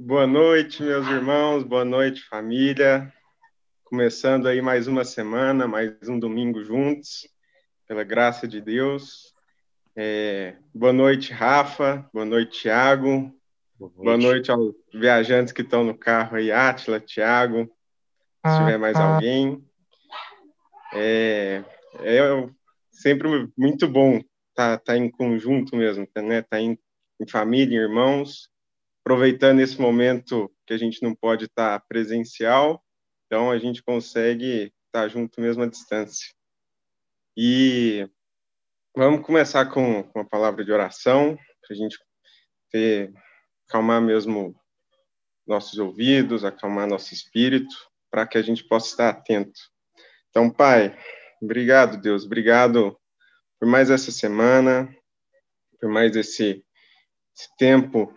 Boa noite, meus irmãos, boa noite, família. Começando aí mais uma semana, mais um domingo juntos, pela graça de Deus. É, boa noite, Rafa. Boa noite, Tiago. Boa, boa noite. aos viajantes que estão no carro aí, Átila, Tiago, se tiver mais alguém. É, é sempre muito bom estar tá, tá em conjunto mesmo, né? Tá em, em família, em irmãos aproveitando esse momento que a gente não pode estar presencial, então a gente consegue estar junto mesmo à distância. E vamos começar com, com a palavra de oração, para a gente ter, acalmar mesmo nossos ouvidos, acalmar nosso espírito, para que a gente possa estar atento. Então, Pai, obrigado, Deus, obrigado por mais essa semana, por mais esse, esse tempo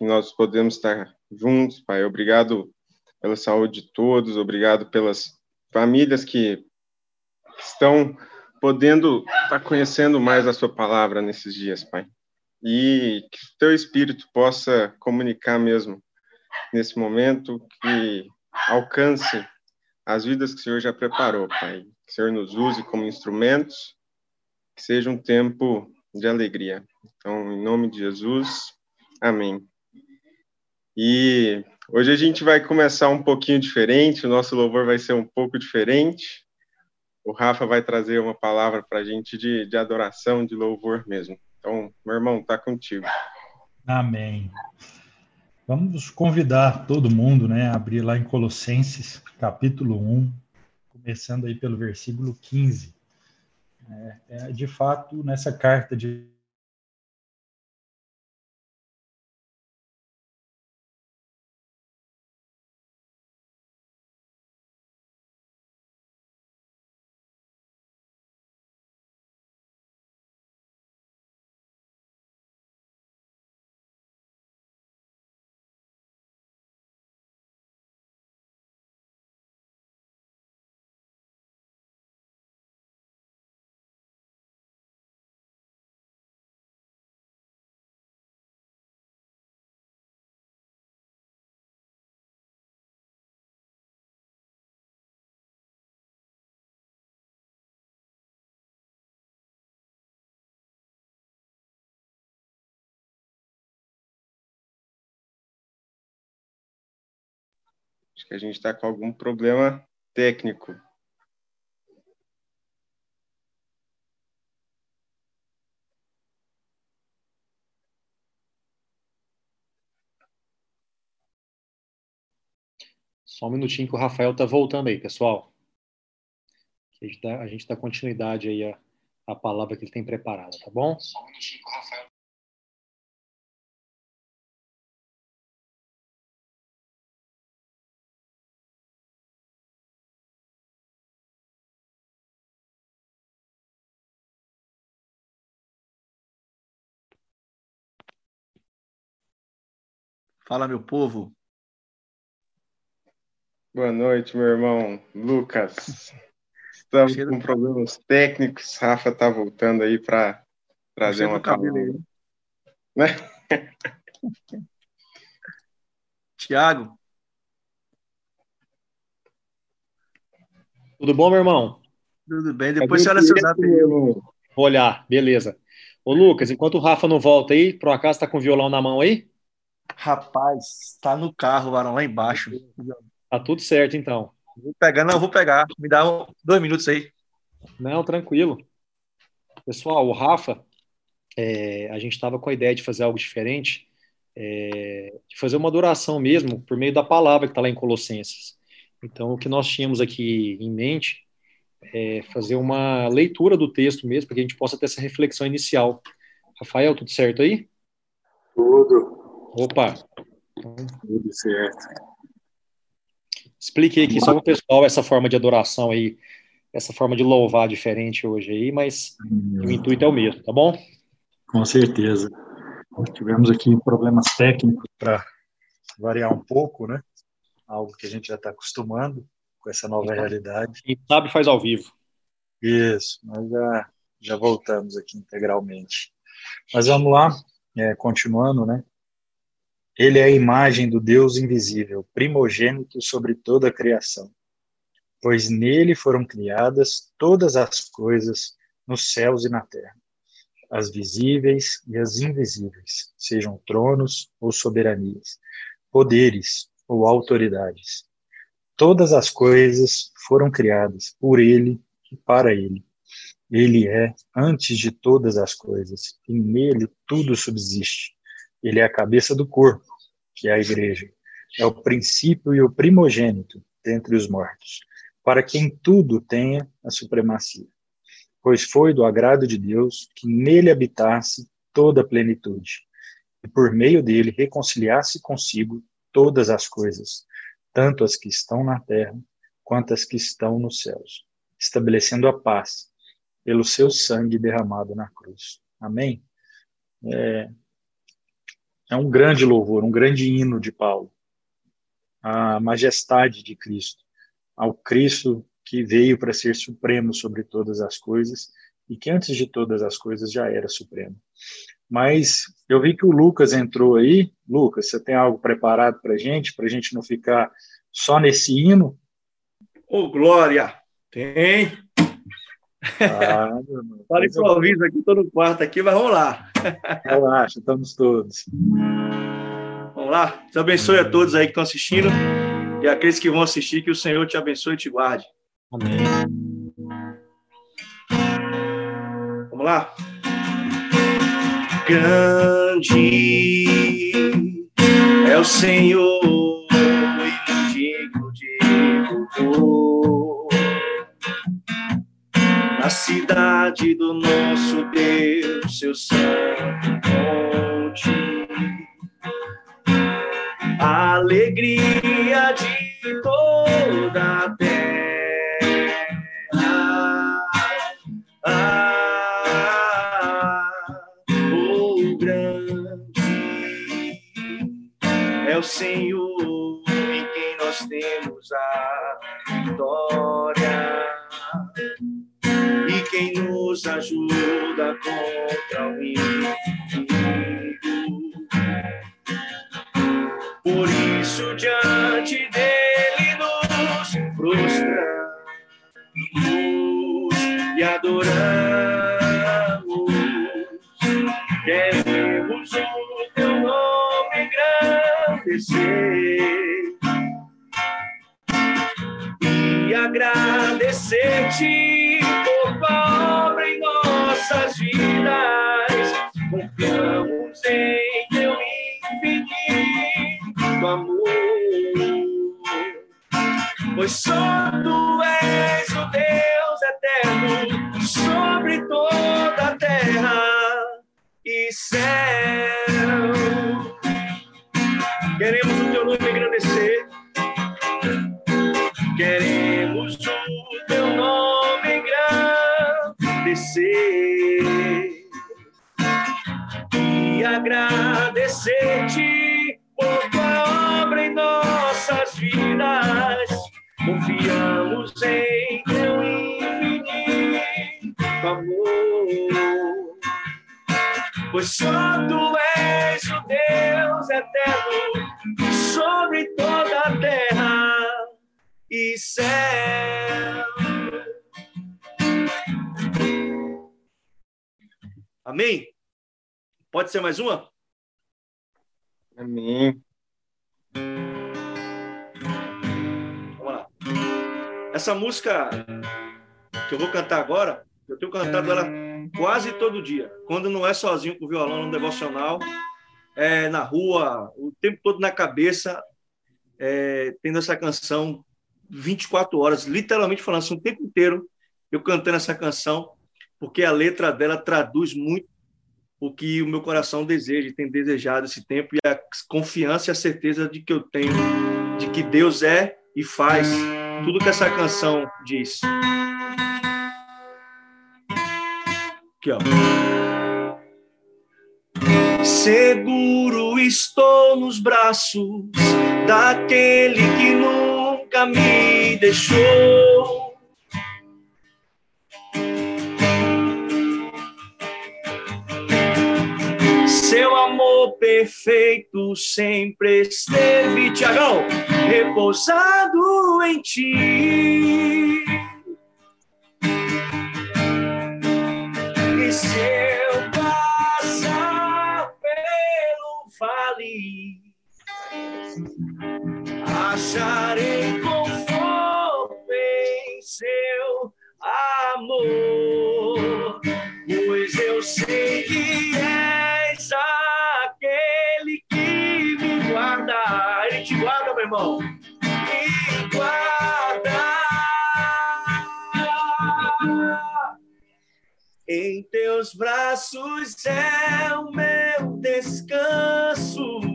que nós podemos estar juntos, Pai. Obrigado pela saúde de todos, obrigado pelas famílias que estão podendo estar conhecendo mais a Sua palavra nesses dias, Pai. E que o Teu Espírito possa comunicar mesmo nesse momento, que alcance as vidas que o Senhor já preparou, Pai. Que o Senhor nos use como instrumentos, que seja um tempo de alegria. Então, em nome de Jesus, amém. E hoje a gente vai começar um pouquinho diferente, o nosso louvor vai ser um pouco diferente. O Rafa vai trazer uma palavra para a gente de, de adoração, de louvor mesmo. Então, meu irmão, tá contigo. Amém. Vamos convidar todo mundo né, a abrir lá em Colossenses, capítulo 1, começando aí pelo versículo 15. É, é, de fato, nessa carta de que a gente está com algum problema técnico. Só um minutinho que o Rafael está voltando aí, pessoal. A gente dá, continuidade aí à, à palavra que ele tem preparada, tá bom? Só um minutinho que o Rafael Fala, meu povo. Boa noite, meu irmão Lucas. Estamos Cheiro... com problemas técnicos. Rafa está voltando aí para trazer uma cabelo. Né? Tiago. Tudo bom, meu irmão? Tudo bem. Depois você olha seu zap. Vou olhar, beleza. Ô, Lucas, enquanto o Rafa não volta aí, por acaso está com o violão na mão aí? Rapaz, tá no carro, Varão, lá embaixo. Tá tudo certo, então. Vou pegar, não, vou pegar. Me dá um, dois minutos aí. Não, tranquilo. Pessoal, o Rafa, é, a gente estava com a ideia de fazer algo diferente, é, de fazer uma adoração mesmo, por meio da palavra que está lá em Colossenses. Então, o que nós tínhamos aqui em mente é fazer uma leitura do texto mesmo, para que a gente possa ter essa reflexão inicial. Rafael, tudo certo aí? Tudo. Opa! Tudo certo. Explique aqui só para o pessoal essa forma de adoração aí, essa forma de louvar diferente hoje aí, mas o intuito é o mesmo, tá bom? Com certeza. Tivemos aqui problemas técnicos para variar um pouco, né? Algo que a gente já está acostumando com essa nova então, realidade. Quem sabe faz ao vivo. Isso, nós já, já voltamos aqui integralmente. Mas vamos lá, é, continuando, né? Ele é a imagem do Deus invisível, primogênito sobre toda a criação. Pois nele foram criadas todas as coisas nos céus e na terra, as visíveis e as invisíveis, sejam tronos ou soberanias, poderes ou autoridades. Todas as coisas foram criadas por ele e para ele. Ele é antes de todas as coisas, e nele tudo subsiste. Ele é a cabeça do corpo, que é a igreja. É o princípio e o primogênito dentre os mortos, para quem tudo tenha a supremacia. Pois foi do agrado de Deus que nele habitasse toda a plenitude, e por meio dele reconciliasse consigo todas as coisas, tanto as que estão na terra quanto as que estão nos céus, estabelecendo a paz pelo seu sangue derramado na cruz. Amém? É, é um grande louvor, um grande hino de Paulo, a majestade de Cristo, ao Cristo que veio para ser supremo sobre todas as coisas e que antes de todas as coisas já era supremo. Mas eu vi que o Lucas entrou aí. Lucas, você tem algo preparado para a gente, para a gente não ficar só nesse hino? Ô, oh, Glória! Tem! Ah, Para improviso aqui, estou no quarto aqui, mas vamos lá. Relaxa, estamos todos. Vamos lá. Deus abençoe a todos aí que estão assistindo e aqueles que vão assistir, que o Senhor te abençoe e te guarde. Amém. Vamos lá. Grande é o Senhor e digno de louvor na cidade do nosso Deus, seu santo monte. Alegria de toda a terra. Ah, o grande é o Senhor em quem nós temos a vitória quem nos ajuda contra o inimigo. Engrandecer e agradecer-te obra em nossas vidas. Confiamos em teu infinito amor, pois só tu és o Deus eterno sobre toda a terra e céu. Queremos o teu nome engrandecer. Queremos o teu nome agradecer e agradecer-te por tua obra em nossas vidas. Confiamos em teu infinito amor, pois só tu és o Deus eterno sobre toda a terra e céu. Amém? Pode ser mais uma? Amém. Vamos lá. Essa música que eu vou cantar agora, eu tenho cantado ela quase todo dia. Quando não é sozinho com o violão no devocional, é na rua, o tempo todo na cabeça, é, tendo essa canção 24 horas, literalmente falando assim, o tempo inteiro, eu cantando essa canção porque a letra dela traduz muito o que o meu coração deseja, tem desejado esse tempo e a confiança e a certeza de que eu tenho de que Deus é e faz tudo que essa canção diz. Aqui, ó. Seguro estou nos braços daquele que nunca me deixou Seu amor perfeito sempre esteve, Tiagão, repousado em ti. Se eu passar pelo vale, acharei Em teus braços é o meu descanso.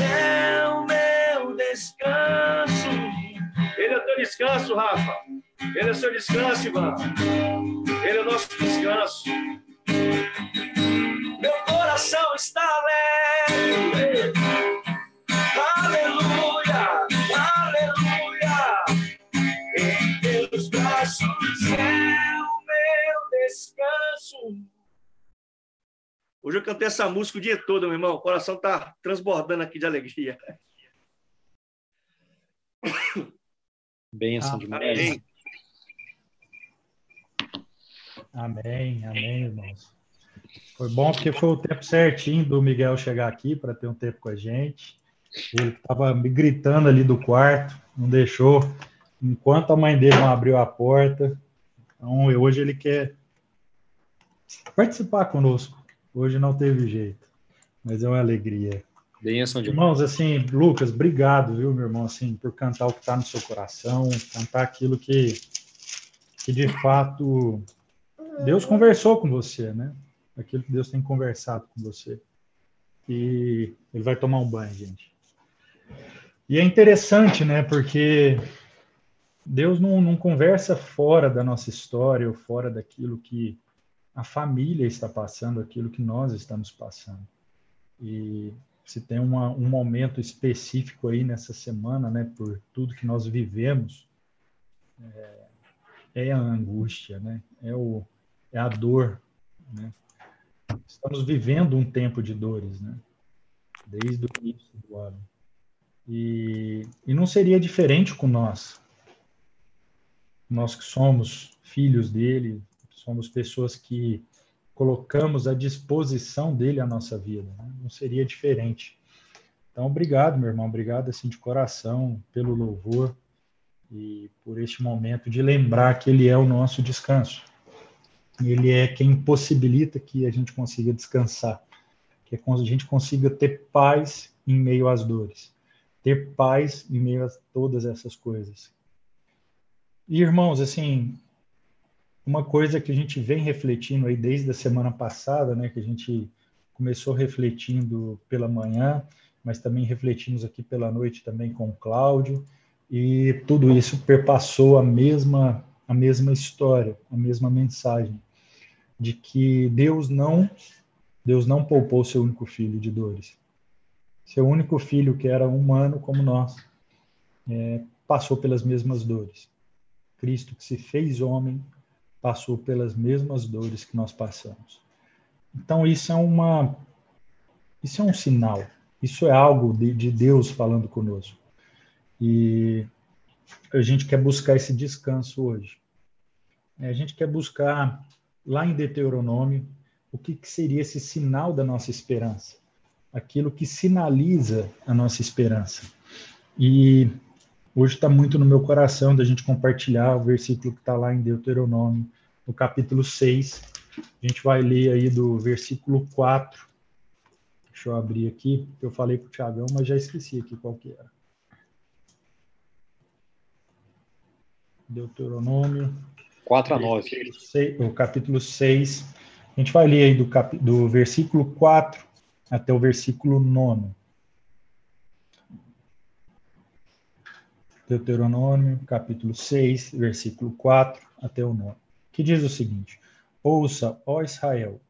É o meu descanso. Ele é o teu descanso, Rafa. Ele é o seu descanso, Ivan. Ele é o nosso descanso. Cantei essa música o dia todo, meu irmão. O coração tá transbordando aqui de alegria. Bênção Ah, demais. Amém. Amém, amém, irmãos. Foi bom porque foi o tempo certinho do Miguel chegar aqui para ter um tempo com a gente. Ele estava me gritando ali do quarto, não deixou, enquanto a mãe dele não abriu a porta. Então, hoje ele quer participar conosco. Hoje não teve jeito, mas é uma alegria. Bênção demais. Irmãos, assim, Lucas, obrigado, viu, meu irmão, assim, por cantar o que está no seu coração, cantar aquilo que, que de fato Deus conversou com você, né? Aquilo que Deus tem conversado com você. E ele vai tomar um banho, gente. E é interessante, né? Porque Deus não, não conversa fora da nossa história ou fora daquilo que a família está passando aquilo que nós estamos passando. E se tem uma, um momento específico aí nessa semana, né, por tudo que nós vivemos, é, é a angústia, né, é, o, é a dor, né. Estamos vivendo um tempo de dores, né, desde o início do ano. E, e não seria diferente com nós. Nós que somos filhos dele, somos pessoas que colocamos à disposição dele a nossa vida. Né? Não seria diferente. Então, obrigado, meu irmão, obrigado assim de coração pelo louvor e por este momento de lembrar que ele é o nosso descanso. Ele é quem possibilita que a gente consiga descansar, que a gente consiga ter paz em meio às dores, ter paz em meio a todas essas coisas. E irmãos, assim, uma coisa que a gente vem refletindo aí desde a semana passada, né, que a gente começou refletindo pela manhã, mas também refletimos aqui pela noite também com o Cláudio, e tudo isso perpassou a mesma a mesma história, a mesma mensagem de que Deus não Deus não poupou seu único filho de dores. Seu único filho que era humano como nós é, passou pelas mesmas dores. Cristo que se fez homem passou pelas mesmas dores que nós passamos. Então isso é uma isso é um sinal, isso é algo de, de Deus falando conosco. E a gente quer buscar esse descanso hoje. A gente quer buscar lá em Deuteronômio o que, que seria esse sinal da nossa esperança, aquilo que sinaliza a nossa esperança. E hoje está muito no meu coração da gente compartilhar o versículo que está lá em Deuteronômio, no capítulo 6. A gente vai ler aí do versículo 4. Deixa eu abrir aqui, eu falei para o Tiagão, mas já esqueci aqui qual que era. Deuteronômio. 4 a 9. O capítulo 6. A gente vai ler aí do, cap, do versículo 4 até o versículo 9. Deuteronômio, capítulo 6, versículo 4 até o 9 que diz o seguinte: Ouça, ó Israel,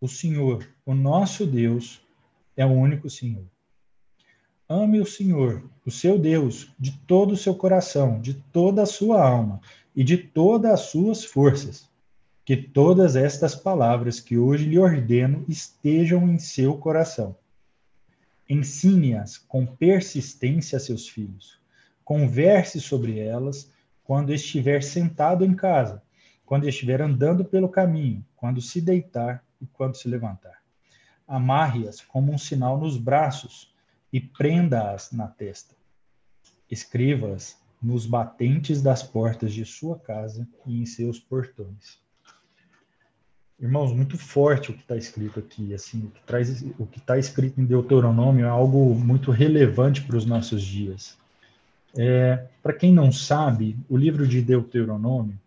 o Senhor, o nosso Deus, é o único Senhor. Ame o Senhor, o seu Deus, de todo o seu coração, de toda a sua alma e de todas as suas forças. Que todas estas palavras que hoje lhe ordeno estejam em seu coração. Ensine-as com persistência a seus filhos. Converse sobre elas quando estiver sentado em casa quando estiver andando pelo caminho, quando se deitar e quando se levantar. Amarre-as como um sinal nos braços e prenda-as na testa. Escreva-as nos batentes das portas de sua casa e em seus portões. Irmãos, muito forte o que está escrito aqui. Assim, o que o que está escrito em Deuteronômio é algo muito relevante para os nossos dias. É, para quem não sabe, o livro de Deuteronômio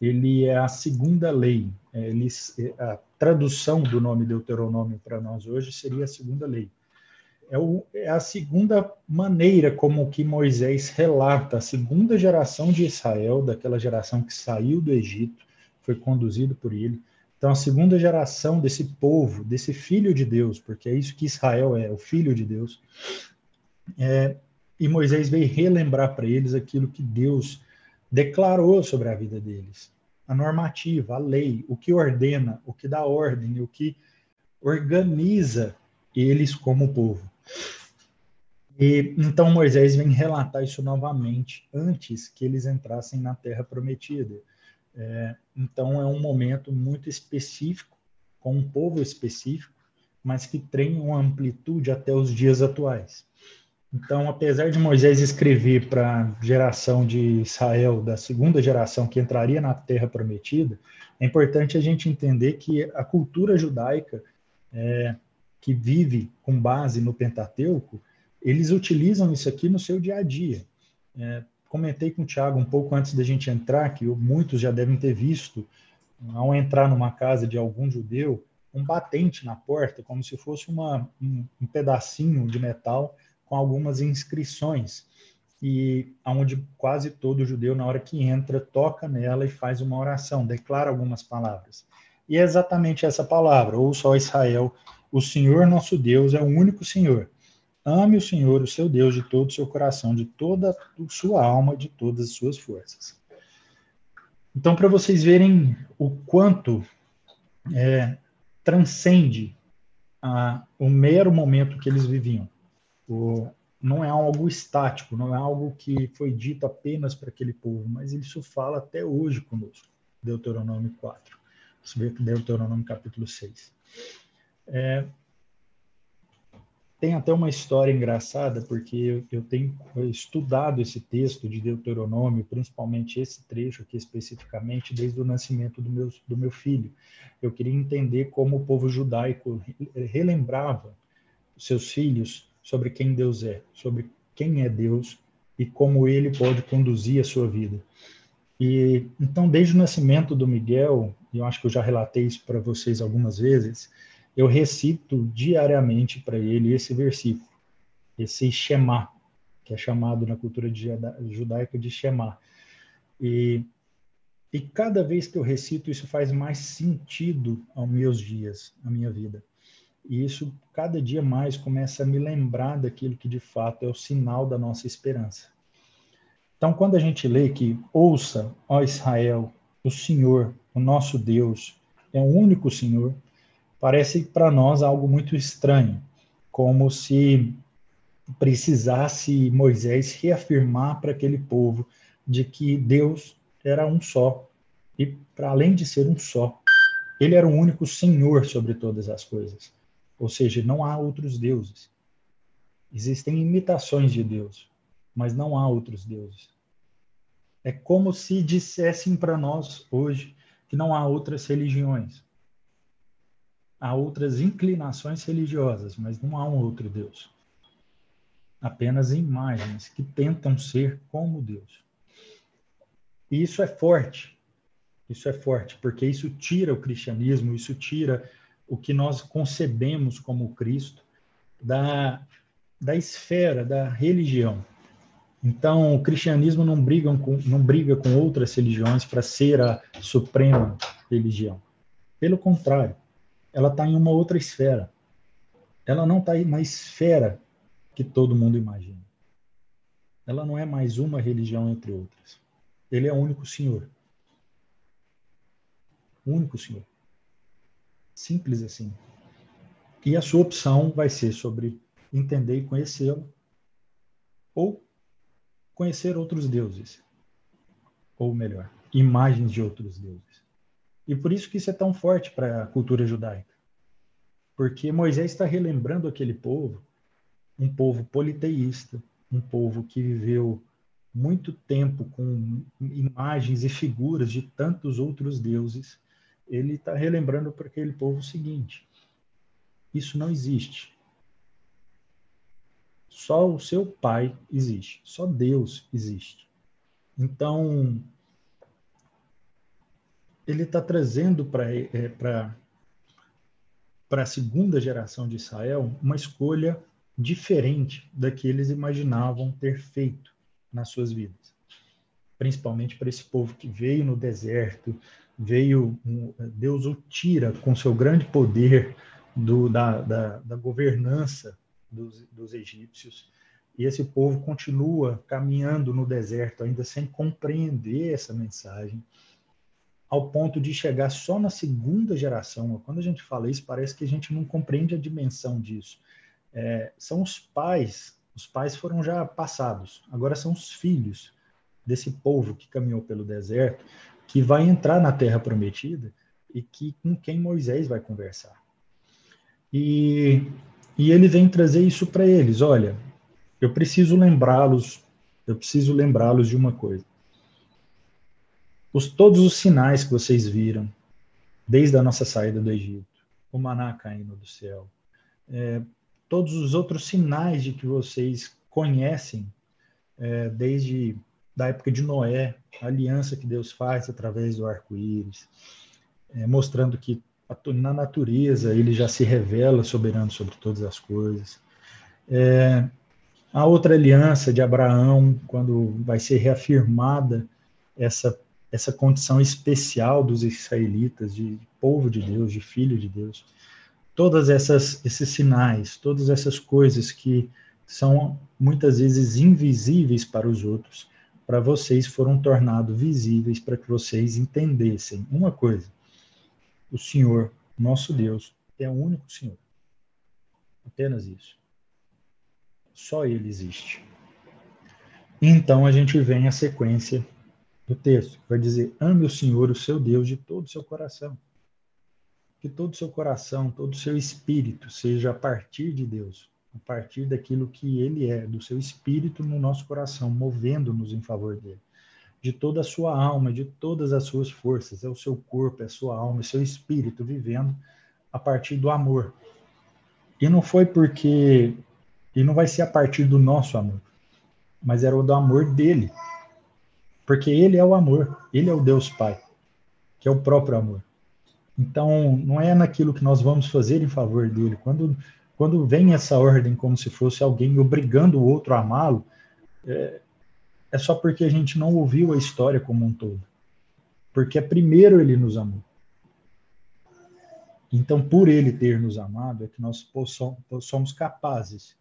ele é a segunda lei. É, ele, a tradução do nome Deuteronômio para nós hoje seria a segunda lei. É, o, é, a segunda maneira como que Moisés relata a segunda geração de Israel, daquela geração que saiu do Egito, foi conduzido por ele. Então, a segunda geração desse povo, desse filho de Deus, porque é isso que Israel é, o filho de Deus. É, e Moisés veio relembrar para eles aquilo que Deus declarou sobre a vida deles. A normativa, a lei, o que ordena, o que dá ordem, o que organiza eles como povo. E então Moisés vem relatar isso novamente antes que eles entrassem na Terra Prometida. É, então é um momento muito específico, com um povo específico, mas que tem uma amplitude até os dias atuais. Então, apesar de Moisés escrever para a geração de Israel, da segunda geração que entraria na Terra Prometida, é importante a gente entender que a cultura judaica, é, que vive com base no Pentateuco, eles utilizam isso aqui no seu dia a dia. É, comentei com o Tiago um pouco antes da gente entrar, que muitos já devem ter visto, ao entrar numa casa de algum judeu, um batente na porta, como se fosse uma, um, um pedacinho de metal com algumas inscrições e onde quase todo judeu na hora que entra toca nela e faz uma oração, declara algumas palavras. E é exatamente essa palavra, ou só Israel, o Senhor nosso Deus é o único Senhor. Ame o Senhor, o seu Deus, de todo o seu coração, de toda a sua alma, de todas as suas forças. Então, para vocês verem o quanto é, transcende a, o mero momento que eles viviam. O, não é algo estático, não é algo que foi dito apenas para aquele povo, mas isso fala até hoje conosco. Deuteronômio 4. Deuteronômio capítulo 6. É, tem até uma história engraçada, porque eu, tenho estudado esse texto de Deuteronômio, principalmente esse trecho aqui especificamente, desde o nascimento do meu, do meu filho. Eu queria entender como o povo judaico relembrava seus filhos sobre quem Deus é, sobre quem é Deus e como ele pode conduzir a sua vida. E então, desde o nascimento do Miguel, e eu acho que eu já relatei isso para vocês algumas vezes, eu recito diariamente para ele esse versículo, esse Shema, que é chamado na cultura judaica de Shema. E, e cada vez que eu recito, isso faz mais sentido aos meus dias, à minha vida. E isso, cada dia mais, começa a me lembrar daquilo que de fato é o sinal da nossa esperança. Então, quando a gente lê que ouça, ó Israel, o Senhor, o nosso Deus, é o único Senhor, parece para nós algo muito estranho, como se precisasse Moisés reafirmar para aquele povo de que Deus era um só. E para além de ser um só, ele era o único Senhor sobre todas as coisas. Ou seja, não há outros deuses. Existem imitações de Deus, mas não há outros deuses. É como se dissessem para nós hoje que não há outras religiões há outras inclinações religiosas, mas não há um outro Deus. Apenas imagens que tentam ser como Deus. E isso é forte. Isso é forte, porque isso tira o cristianismo, isso tira o que nós concebemos como Cristo da, da esfera da religião. Então, o cristianismo não briga com, não briga com outras religiões para ser a suprema religião. Pelo contrário, ela está em uma outra esfera. Ela não está na esfera que todo mundo imagina. Ela não é mais uma religião entre outras. Ele é o único Senhor. O único Senhor. Simples assim. E a sua opção vai ser sobre entender e conhecê-lo ou conhecer outros deuses. Ou melhor, imagens de outros deuses. E por isso que isso é tão forte para a cultura judaica. Porque Moisés está relembrando aquele povo, um povo politeísta, um povo que viveu muito tempo com imagens e figuras de tantos outros deuses. Ele está relembrando para aquele povo o seguinte: isso não existe. Só o seu pai existe, só Deus existe. Então, ele está trazendo para é, a segunda geração de Israel uma escolha diferente da que eles imaginavam ter feito nas suas vidas. Principalmente para esse povo que veio no deserto, veio, Deus o tira com seu grande poder do, da, da, da governança dos, dos egípcios, e esse povo continua caminhando no deserto, ainda sem compreender essa mensagem ao ponto de chegar só na segunda geração. Quando a gente fala isso, parece que a gente não compreende a dimensão disso. É, são os pais, os pais foram já passados, agora são os filhos desse povo que caminhou pelo deserto, que vai entrar na terra prometida e que com quem Moisés vai conversar. E, e ele vem trazer isso para eles. Olha, eu preciso lembrá-los, eu preciso lembrá-los de uma coisa os, todos os sinais que vocês viram, desde a nossa saída do Egito, o maná caindo do céu, é, todos os outros sinais de que vocês conhecem, é, desde da época de Noé, a aliança que Deus faz através do arco-íris, é, mostrando que na natureza ele já se revela soberano sobre todas as coisas. É, a outra aliança de Abraão, quando vai ser reafirmada essa essa condição especial dos israelitas, de povo de Deus, de filho de Deus. Todas essas esses sinais, todas essas coisas que são muitas vezes invisíveis para os outros, para vocês foram tornados visíveis para que vocês entendessem uma coisa: o Senhor, nosso Deus, é o único Senhor. Apenas isso. Só Ele existe. Então a gente vem a sequência do texto, vai dizer: ame o Senhor, o seu Deus, de todo o seu coração. Que todo o seu coração, todo o seu espírito seja a partir de Deus, a partir daquilo que Ele é, do seu espírito no nosso coração, movendo-nos em favor dele. De toda a sua alma, de todas as suas forças, é o seu corpo, é a sua alma, é o seu espírito vivendo a partir do amor. E não foi porque. E não vai ser a partir do nosso amor, mas era o do amor dele porque ele é o amor, ele é o Deus Pai, que é o próprio amor. Então, não é naquilo que nós vamos fazer em favor dele. Quando, quando vem essa ordem como se fosse alguém obrigando o outro a amá-lo, é, é só porque a gente não ouviu a história como um todo. Porque primeiro ele nos amou. Então, por ele ter nos amado, é que nós somos capazes.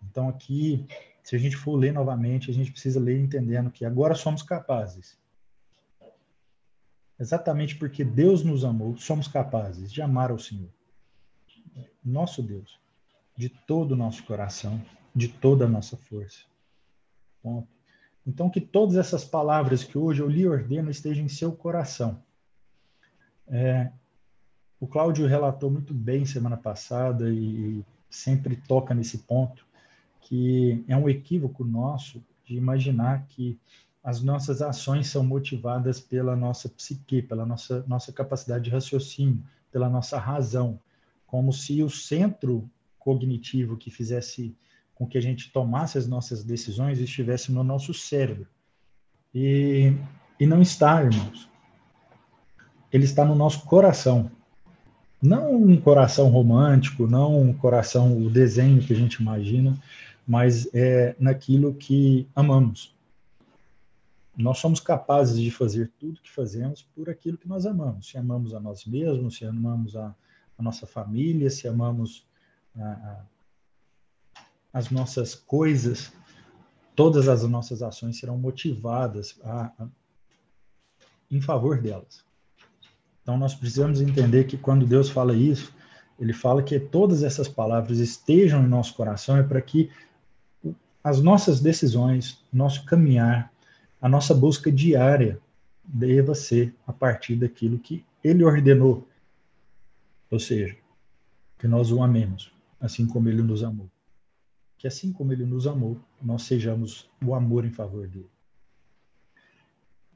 Então, aqui se a gente for ler novamente, a gente precisa ler entendendo que agora somos capazes. Exatamente porque Deus nos amou, somos capazes de amar ao Senhor, nosso Deus, de todo o nosso coração, de toda a nossa força. Ponto. Então, que todas essas palavras que hoje eu lhe ordeno estejam em seu coração. É, o Cláudio relatou muito bem semana passada e sempre toca nesse ponto que é um equívoco nosso de imaginar que as nossas ações são motivadas pela nossa psique, pela nossa, nossa capacidade de raciocínio, pela nossa razão, como se o centro cognitivo que fizesse com que a gente tomasse as nossas decisões estivesse no nosso cérebro. E, e não está, irmãos. Ele está no nosso coração. Não um coração romântico, não um coração, o desenho que a gente imagina, mas é naquilo que amamos. Nós somos capazes de fazer tudo que fazemos por aquilo que nós amamos. Se amamos a nós mesmos, se amamos a, a nossa família, se amamos a, a, as nossas coisas, todas as nossas ações serão motivadas em favor delas. Então nós precisamos entender que quando Deus fala isso, ele fala que todas essas palavras estejam em nosso coração é para que as nossas decisões, nosso caminhar, a nossa busca diária deva ser a partir daquilo que ele ordenou. Ou seja, que nós o amemos, assim como ele nos amou. Que assim como ele nos amou, nós sejamos o amor em favor dele.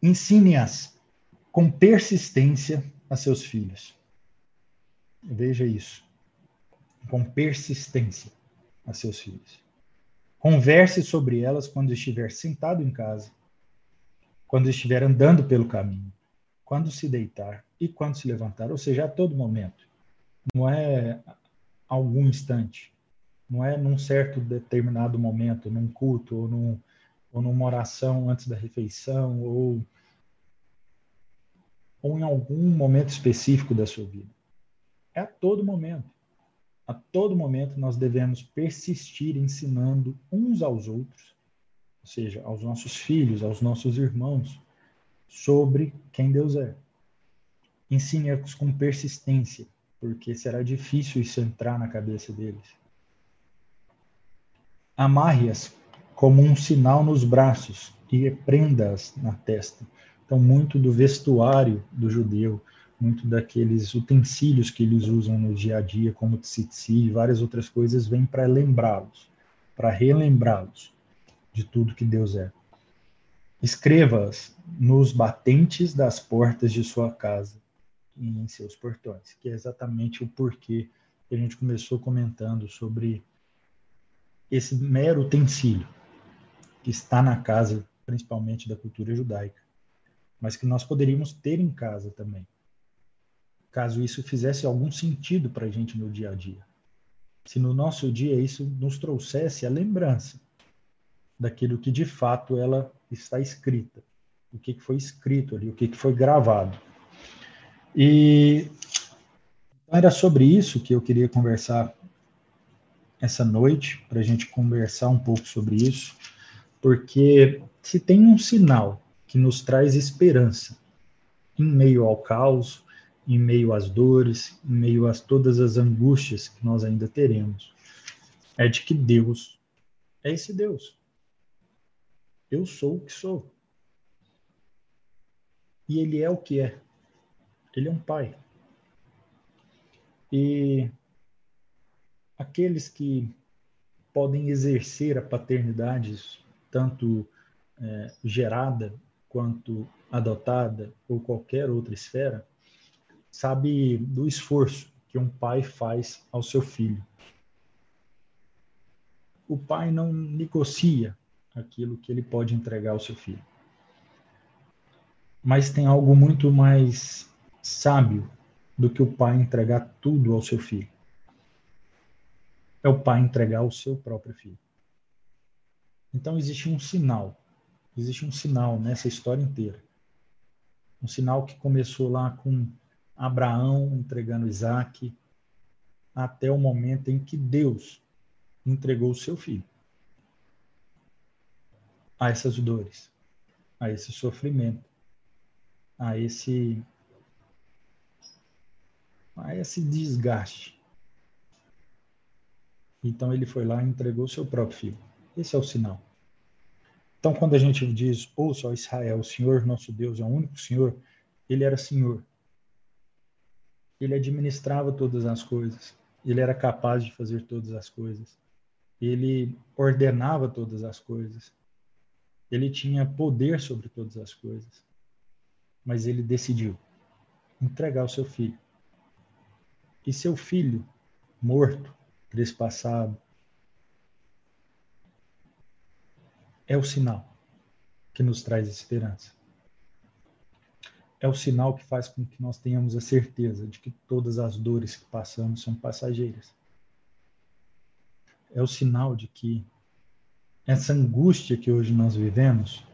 Ensine-as com persistência a seus filhos. Veja isso. Com persistência a seus filhos. Converse sobre elas quando estiver sentado em casa, quando estiver andando pelo caminho, quando se deitar e quando se levantar, ou seja, a todo momento. Não é algum instante, não é num certo determinado momento, num culto ou, num, ou numa oração antes da refeição ou, ou em algum momento específico da sua vida. É a todo momento. A todo momento nós devemos persistir ensinando uns aos outros, ou seja, aos nossos filhos, aos nossos irmãos, sobre quem Deus é. Ensine-os com persistência, porque será difícil isso entrar na cabeça deles. Amarre-as como um sinal nos braços e prenda-as na testa. Então, muito do vestuário do judeu, muito daqueles utensílios que eles usam no dia a dia, como tsitsi e várias outras coisas, vem para lembrá-los, para relembrá-los de tudo que Deus é. Escreva-as nos batentes das portas de sua casa em seus portões, que é exatamente o porquê que a gente começou comentando sobre esse mero utensílio que está na casa, principalmente da cultura judaica, mas que nós poderíamos ter em casa também caso isso fizesse algum sentido para a gente no dia a dia. Se no nosso dia isso nos trouxesse a lembrança daquilo que de fato ela está escrita o que, foi escrito ali, o que foi gravado. E era sobre isso que eu queria conversar essa noite, para a gente conversar um pouco sobre isso, porque se tem um sinal que nos traz esperança em meio ao caos, em meio às dores, em meio a todas as angústias que nós ainda teremos, é de que Deus é esse Deus. Eu sou o que sou. E Ele é o que é. Ele é um Pai. E aqueles que podem exercer a paternidade, tanto é, gerada quanto adotada ou qualquer outra esfera, sabe do esforço que um pai faz ao seu filho. O pai não negocia aquilo que ele pode entregar ao seu filho. Mas tem algo muito mais sábio do que o pai entregar tudo ao seu filho é o pai entregar o seu próprio filho. Então existe um sinal, existe um sinal nessa história inteira. Um sinal que começou lá com Abraão entregando Isaac, até o momento em que Deus entregou o seu filho a essas dores, a esse sofrimento, a esse a esse desgaste então ele foi lá e entregou seu próprio filho. Esse é o sinal. Então, quando a gente diz, ouça, ó Israel, o Senhor nosso Deus é o único Senhor, ele era Senhor. Ele administrava todas as coisas. Ele era capaz de fazer todas as coisas. Ele ordenava todas as coisas. Ele tinha poder sobre todas as coisas. Mas ele decidiu entregar o seu filho. E seu filho, morto, trespassado. É o sinal que nos traz esperança. É o sinal que faz com que nós tenhamos a certeza de que todas as dores que passamos são passageiras. É o sinal de que essa angústia que hoje nós vivemos,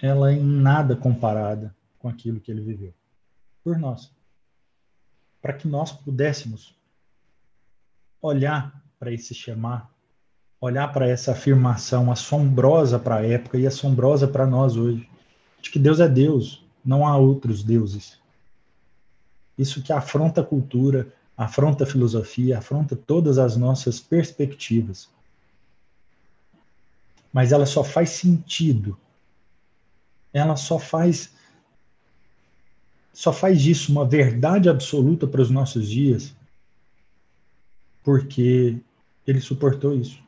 ela é em nada comparada com aquilo que ele viveu por nós. Para que nós pudéssemos olhar para esse chamar, olhar para essa afirmação assombrosa para a época e assombrosa para nós hoje, de que Deus é Deus, não há outros deuses. Isso que afronta a cultura, afronta a filosofia, afronta todas as nossas perspectivas. Mas ela só faz sentido. Ela só faz só faz disso uma verdade absoluta para os nossos dias porque ele suportou isso.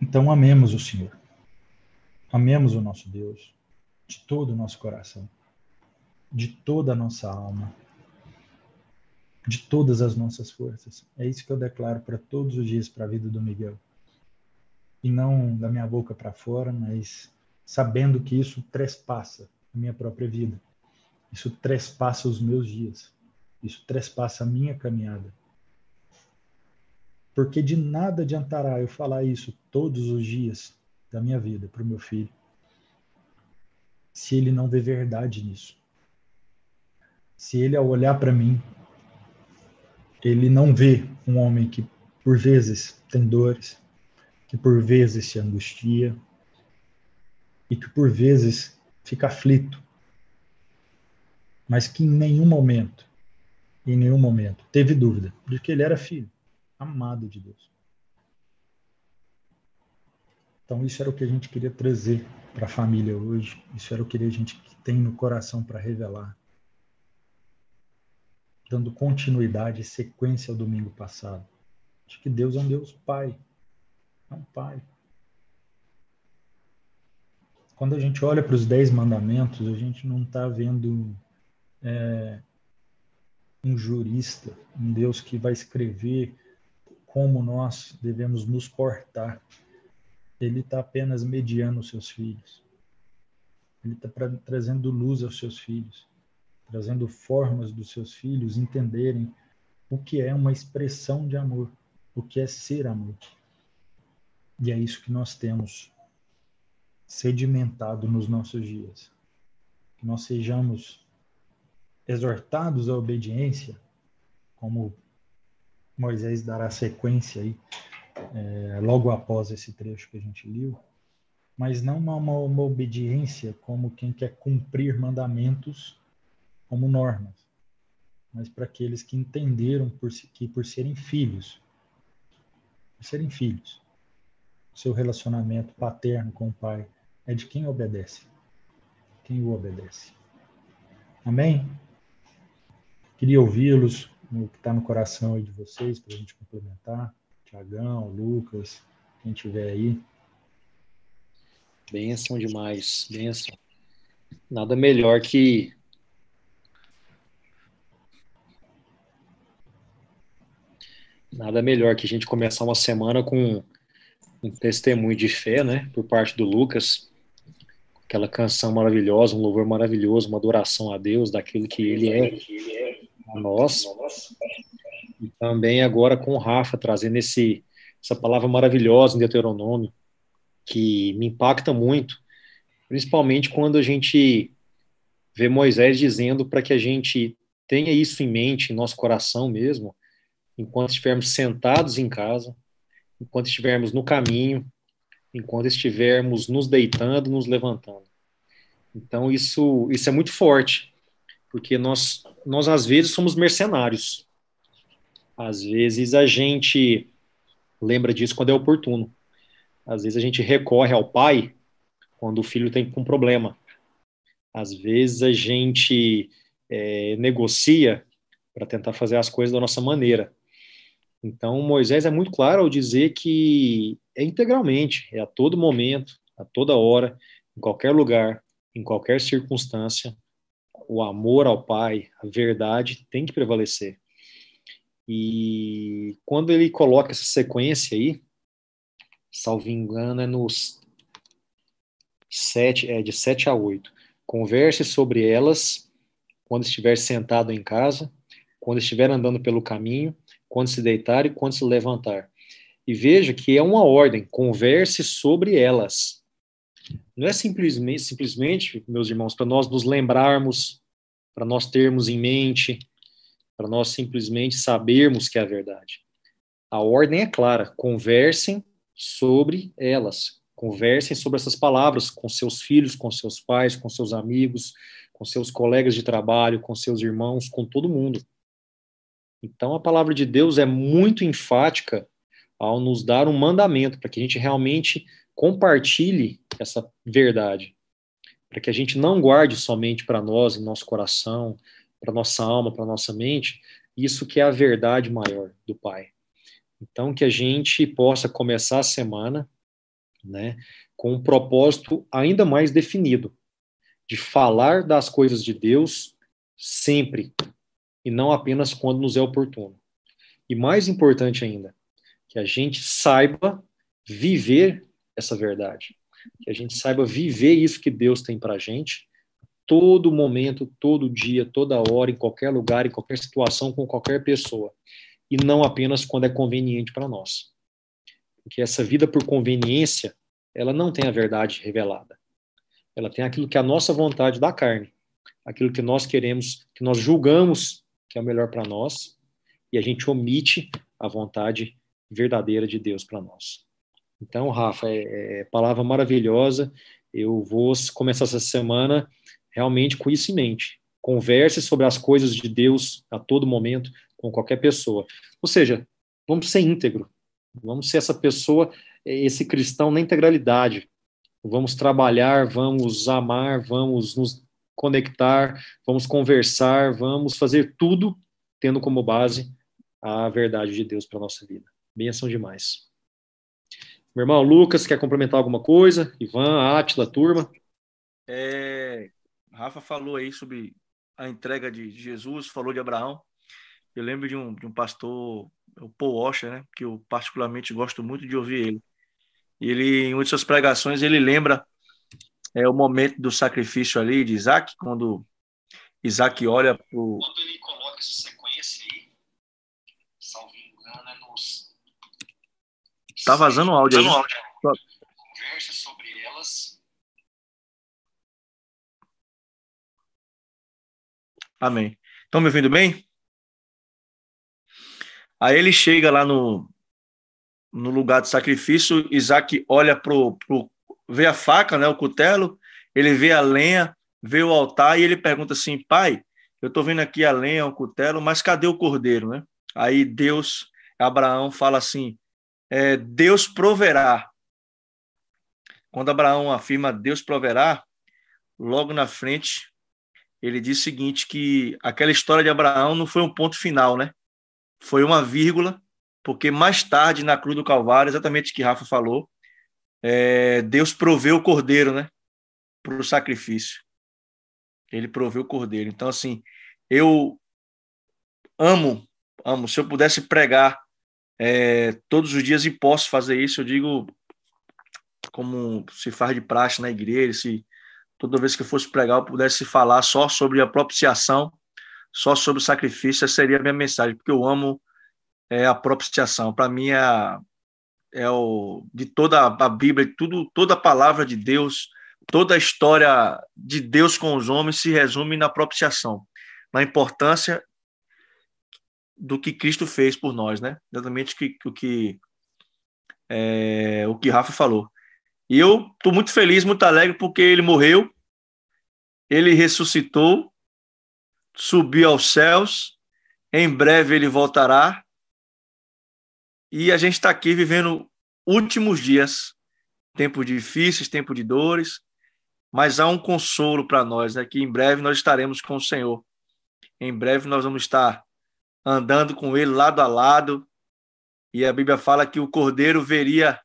Então amemos o Senhor. Amemos o nosso Deus de todo o nosso coração, de toda a nossa alma, de todas as nossas forças. É isso que eu declaro para todos os dias para a vida do Miguel. E não da minha boca para fora, mas sabendo que isso trespassa a minha própria vida. Isso trespassa os meus dias. Isso trespassa a minha caminhada. Porque de nada adiantará eu falar isso todos os dias da minha vida para o meu filho, se ele não vê verdade nisso. Se ele, ao olhar para mim, ele não vê um homem que, por vezes, tem dores, que por vezes se angustia e que por vezes fica aflito mas que em nenhum momento, em nenhum momento, teve dúvida de que ele era filho, amado de Deus. Então, isso era o que a gente queria trazer para a família hoje, isso era o que a gente tem no coração para revelar. Dando continuidade e sequência ao domingo passado. De que Deus é um Deus Pai. É um Pai. Quando a gente olha para os Dez Mandamentos, a gente não está vendo é, um jurista, um Deus que vai escrever como nós devemos nos portar. Ele está apenas mediando os seus filhos. Ele está trazendo luz aos seus filhos, trazendo formas dos seus filhos entenderem o que é uma expressão de amor, o que é ser amor. E é isso que nós temos sedimentado nos nossos dias. Que nós sejamos exortados à obediência, como Moisés dará sequência aí, é, logo após esse trecho que a gente leu, mas não uma, uma obediência como quem quer cumprir mandamentos como normas, mas para aqueles que entenderam por, que por serem filhos, por serem filhos, seu relacionamento paterno com o pai é de quem obedece, quem o obedece. Amém? Queria ouvi-los, o que está no coração aí de vocês, para a gente complementar. Tiagão, Lucas, quem tiver aí. Benção demais, benção. Nada melhor que nada melhor que a gente começar uma semana com um testemunho de fé, né, por parte do Lucas, aquela canção maravilhosa, um louvor maravilhoso, uma adoração a Deus, daquilo que Ele é. A nós. E também agora com o Rafa trazendo esse, essa palavra maravilhosa em Deuteronômio, que me impacta muito, principalmente quando a gente vê Moisés dizendo para que a gente tenha isso em mente, em nosso coração mesmo, enquanto estivermos sentados em casa, enquanto estivermos no caminho, enquanto estivermos nos deitando, nos levantando. Então isso isso é muito forte, porque nós nós às vezes somos mercenários. Às vezes a gente lembra disso quando é oportuno. Às vezes a gente recorre ao pai quando o filho tem um problema. Às vezes a gente é, negocia para tentar fazer as coisas da nossa maneira. Então, Moisés é muito claro ao dizer que é integralmente, é a todo momento, a toda hora, em qualquer lugar, em qualquer circunstância, o amor ao Pai, a verdade tem que prevalecer. E quando ele coloca essa sequência aí, salvo engano, é nos sete, é de 7 a 8. Converse sobre elas quando estiver sentado em casa, quando estiver andando pelo caminho, quando se deitar e quando se levantar. E veja que é uma ordem, converse sobre elas. Não é simplesmente, simplesmente meus irmãos, para nós nos lembrarmos, para nós termos em mente, para nós simplesmente sabermos que é a verdade. A ordem é clara: conversem sobre elas. Conversem sobre essas palavras com seus filhos, com seus pais, com seus amigos, com seus colegas de trabalho, com seus irmãos, com todo mundo. Então a palavra de Deus é muito enfática ao nos dar um mandamento para que a gente realmente compartilhe essa verdade, para que a gente não guarde somente para nós, em nosso coração, para nossa alma, para nossa mente, isso que é a verdade maior do Pai. Então que a gente possa começar a semana, né, com um propósito ainda mais definido de falar das coisas de Deus sempre, e não apenas quando nos é oportuno. E mais importante ainda, que a gente saiba viver essa verdade, que a gente saiba viver isso que Deus tem para a gente, todo momento, todo dia, toda hora, em qualquer lugar, em qualquer situação, com qualquer pessoa, e não apenas quando é conveniente para nós. Porque essa vida por conveniência, ela não tem a verdade revelada. Ela tem aquilo que é a nossa vontade da carne, aquilo que nós queremos, que nós julgamos que é o melhor para nós, e a gente omite a vontade verdadeira de Deus para nós. Então, Rafa, é, é, palavra maravilhosa. Eu vou começar essa semana realmente com isso em mente. Converse sobre as coisas de Deus a todo momento com qualquer pessoa. Ou seja, vamos ser íntegro. Vamos ser essa pessoa, esse cristão na integralidade. Vamos trabalhar, vamos amar, vamos nos conectar, vamos conversar, vamos fazer tudo tendo como base a verdade de Deus para nossa vida. Benção demais. Meu irmão Lucas, quer complementar alguma coisa? Ivan, Átila, turma? É, Rafa falou aí sobre a entrega de Jesus, falou de Abraão. Eu lembro de um, de um pastor, o Paul Washer, né, que eu particularmente gosto muito de ouvir ele. Ele, em uma de suas pregações, ele lembra é o momento do sacrifício ali de Isaac, quando Isaac olha para o. Quando ele coloca essa sequência aí, salvo engano, é nos Tá vazando o áudio aí. Conversa sobre elas. Amém. Estão me ouvindo bem? Aí ele chega lá no, no lugar de sacrifício, Isaac olha pro, pro vê a faca, né, o cutelo, ele vê a lenha, vê o altar e ele pergunta assim: "Pai, eu estou vendo aqui a lenha, o cutelo, mas cadê o cordeiro, né?" Aí Deus, Abraão fala assim: é, "Deus proverá". Quando Abraão afirma Deus proverá, logo na frente ele diz o seguinte que aquela história de Abraão não foi um ponto final, né? Foi uma vírgula porque mais tarde, na cruz do Calvário, exatamente o que Rafa falou, é, Deus proveu o cordeiro, né? Para o sacrifício. Ele proveu o cordeiro. Então, assim, eu amo, amo. Se eu pudesse pregar é, todos os dias e posso fazer isso, eu digo como se faz de praxe na igreja, se toda vez que eu fosse pregar eu pudesse falar só sobre a propiciação, só sobre o sacrifício, essa seria a minha mensagem, porque eu amo é a propiciação. Para mim, é, é o, de toda a Bíblia, tudo, toda a palavra de Deus, toda a história de Deus com os homens se resume na propiciação, na importância do que Cristo fez por nós, né? Exatamente o que, o que, é, o que Rafa falou. E eu estou muito feliz, muito alegre, porque ele morreu, ele ressuscitou, subiu aos céus, em breve ele voltará e a gente está aqui vivendo últimos dias, tempos difíceis, tempos de dores, mas há um consolo para nós, né? que em breve nós estaremos com o Senhor. Em breve nós vamos estar andando com Ele lado a lado, e a Bíblia fala que o Cordeiro veria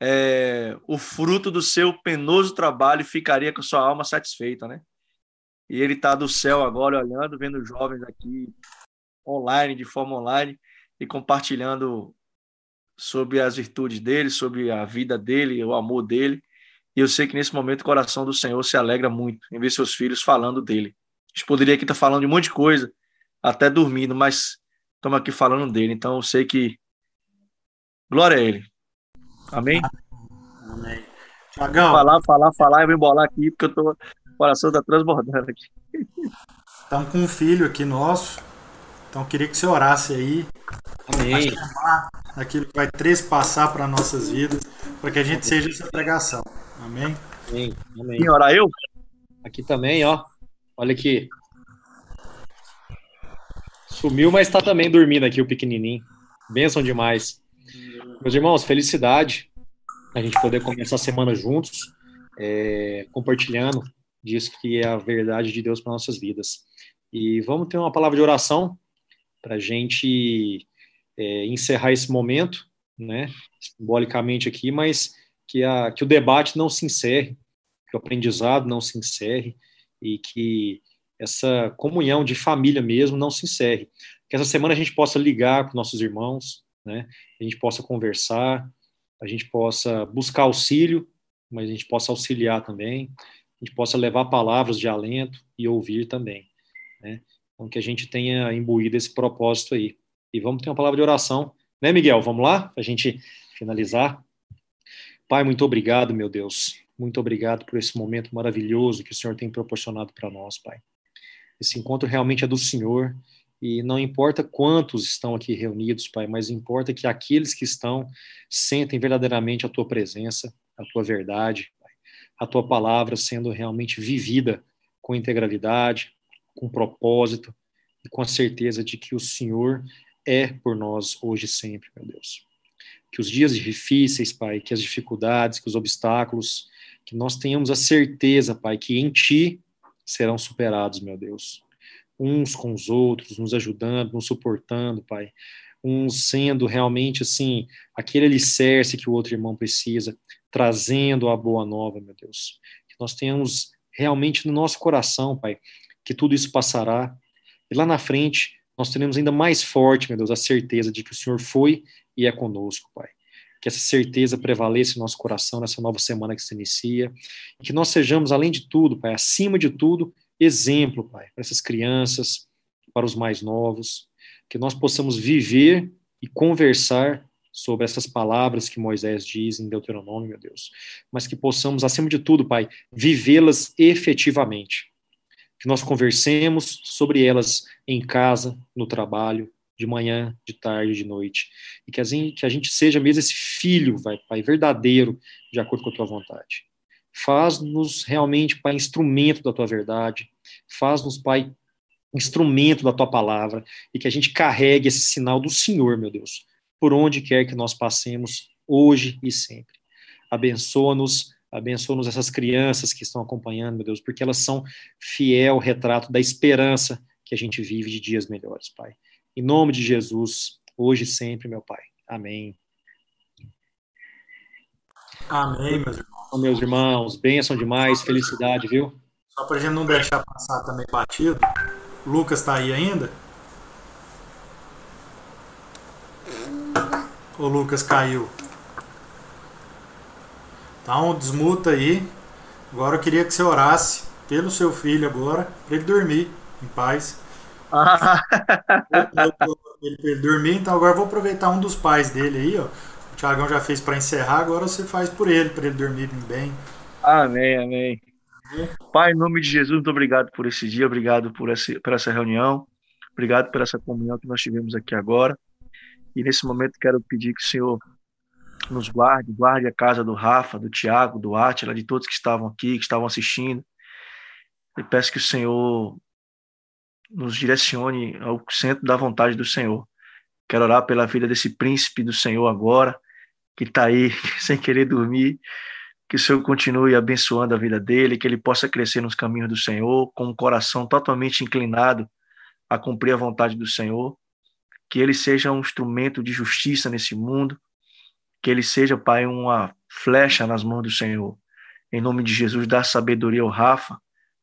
é, o fruto do seu penoso trabalho e ficaria com sua alma satisfeita, né? E ele está do céu agora olhando, vendo jovens aqui online, de forma online, e compartilhando sobre as virtudes dele, sobre a vida dele, o amor dele. E eu sei que nesse momento o coração do Senhor se alegra muito em ver seus filhos falando dele. A gente poderia aqui estar falando de um monte de coisa, até dormindo, mas estamos aqui falando dele. Então eu sei que. Glória a ele. Amém? Amém. Tiagão. Falar, falar, falar, eu vou embolar aqui, porque eu tô, o coração está transbordando aqui. Estamos com um filho aqui nosso, então queria que você orasse aí. Amém. Aquilo que vai trespassar para nossas vidas, para que a gente seja essa pregação. Amém? Amém. Amém. Quem orar eu? Aqui também, ó. Olha aqui. Sumiu, mas está também dormindo aqui o pequenininho. Bênção demais. Meus irmãos, felicidade a gente poder começar a semana juntos, é, compartilhando disso que é a verdade de Deus para nossas vidas. E vamos ter uma palavra de oração para a gente é, encerrar esse momento, né, simbolicamente aqui, mas que, a, que o debate não se encerre, que o aprendizado não se encerre e que essa comunhão de família mesmo não se encerre. Que essa semana a gente possa ligar com nossos irmãos, né, a gente possa conversar, a gente possa buscar auxílio, mas a gente possa auxiliar também, a gente possa levar palavras de alento e ouvir também. Né? Então, que a gente tenha imbuído esse propósito aí. E vamos ter uma palavra de oração, né, Miguel? Vamos lá, para a gente finalizar. Pai, muito obrigado, meu Deus. Muito obrigado por esse momento maravilhoso que o Senhor tem proporcionado para nós, Pai. Esse encontro realmente é do Senhor e não importa quantos estão aqui reunidos, Pai, mas importa que aqueles que estão sentem verdadeiramente a tua presença, a tua verdade, a tua palavra sendo realmente vivida com integralidade, com propósito e com a certeza de que o Senhor é por nós hoje e sempre, meu Deus. Que os dias difíceis, Pai, que as dificuldades, que os obstáculos, que nós tenhamos a certeza, Pai, que em Ti serão superados, meu Deus. Uns com os outros, nos ajudando, nos suportando, Pai. Uns sendo realmente, assim, aquele alicerce que o outro irmão precisa, trazendo a boa nova, meu Deus. Que nós tenhamos realmente no nosso coração, Pai, que tudo isso passará. E lá na frente, nós teremos ainda mais forte, meu Deus, a certeza de que o Senhor foi e é conosco, Pai. Que essa certeza prevaleça em nosso coração nessa nova semana que se inicia. E que nós sejamos, além de tudo, Pai, acima de tudo, exemplo, Pai, para essas crianças, para os mais novos. Que nós possamos viver e conversar sobre essas palavras que Moisés diz em Deuteronômio, meu Deus, mas que possamos, acima de tudo, Pai, vivê-las efetivamente. Que nós conversemos sobre elas em casa, no trabalho, de manhã, de tarde, de noite. E que a gente, que a gente seja mesmo esse filho, vai, Pai, verdadeiro, de acordo com a tua vontade. Faz-nos realmente, Pai, instrumento da tua verdade. Faz-nos, Pai, instrumento da tua palavra. E que a gente carregue esse sinal do Senhor, meu Deus, por onde quer que nós passemos, hoje e sempre. Abençoa-nos, abençoa-nos essas crianças que estão acompanhando, meu Deus, porque elas são fiel retrato da esperança que a gente vive de dias melhores, Pai. Em nome de Jesus, hoje e sempre, meu Pai. Amém. Amém, meus irmãos. Meus irmãos, bênção demais, felicidade, viu? Só para a gente não deixar passar também batido, o Lucas está aí ainda? O Lucas caiu. Então, desmuta aí. Agora eu queria que você orasse pelo seu filho agora, para ele dormir em paz. Ah. ele, ele dormir, então agora eu vou aproveitar um dos pais dele aí, ó. O Tiagão já fez para encerrar, agora você faz por ele, para ele dormir bem. Amém, amém. Pai, em nome de Jesus, muito obrigado por esse dia, obrigado por essa, por essa reunião, obrigado por essa comunhão que nós tivemos aqui agora. E nesse momento quero pedir que o Senhor nos guarde, guarde a casa do Rafa, do Tiago, do Átila, de todos que estavam aqui, que estavam assistindo. E peço que o Senhor nos direcione ao centro da vontade do Senhor. Quero orar pela vida desse príncipe do Senhor agora, que está aí sem querer dormir. Que o Senhor continue abençoando a vida dele, que ele possa crescer nos caminhos do Senhor, com um coração totalmente inclinado a cumprir a vontade do Senhor. Que ele seja um instrumento de justiça nesse mundo. Que ele seja, Pai, uma flecha nas mãos do Senhor. Em nome de Jesus, dá sabedoria ao Rafa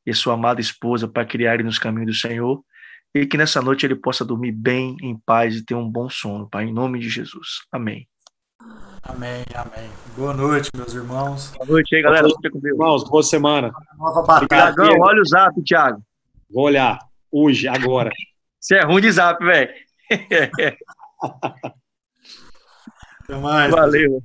e sua amada esposa para criarem nos caminhos do Senhor e que nessa noite ele possa dormir bem, em paz e ter um bom sono, Pai, em nome de Jesus. Amém. Amém, amém. Boa noite, meus irmãos. Boa noite aí, galera. Boa noite, irmãos, boa semana. Nova batalha. Tiagão, olha o zap, Thiago. Vou olhar hoje, agora. Você é ruim de zap, velho. Até mais. Valeu.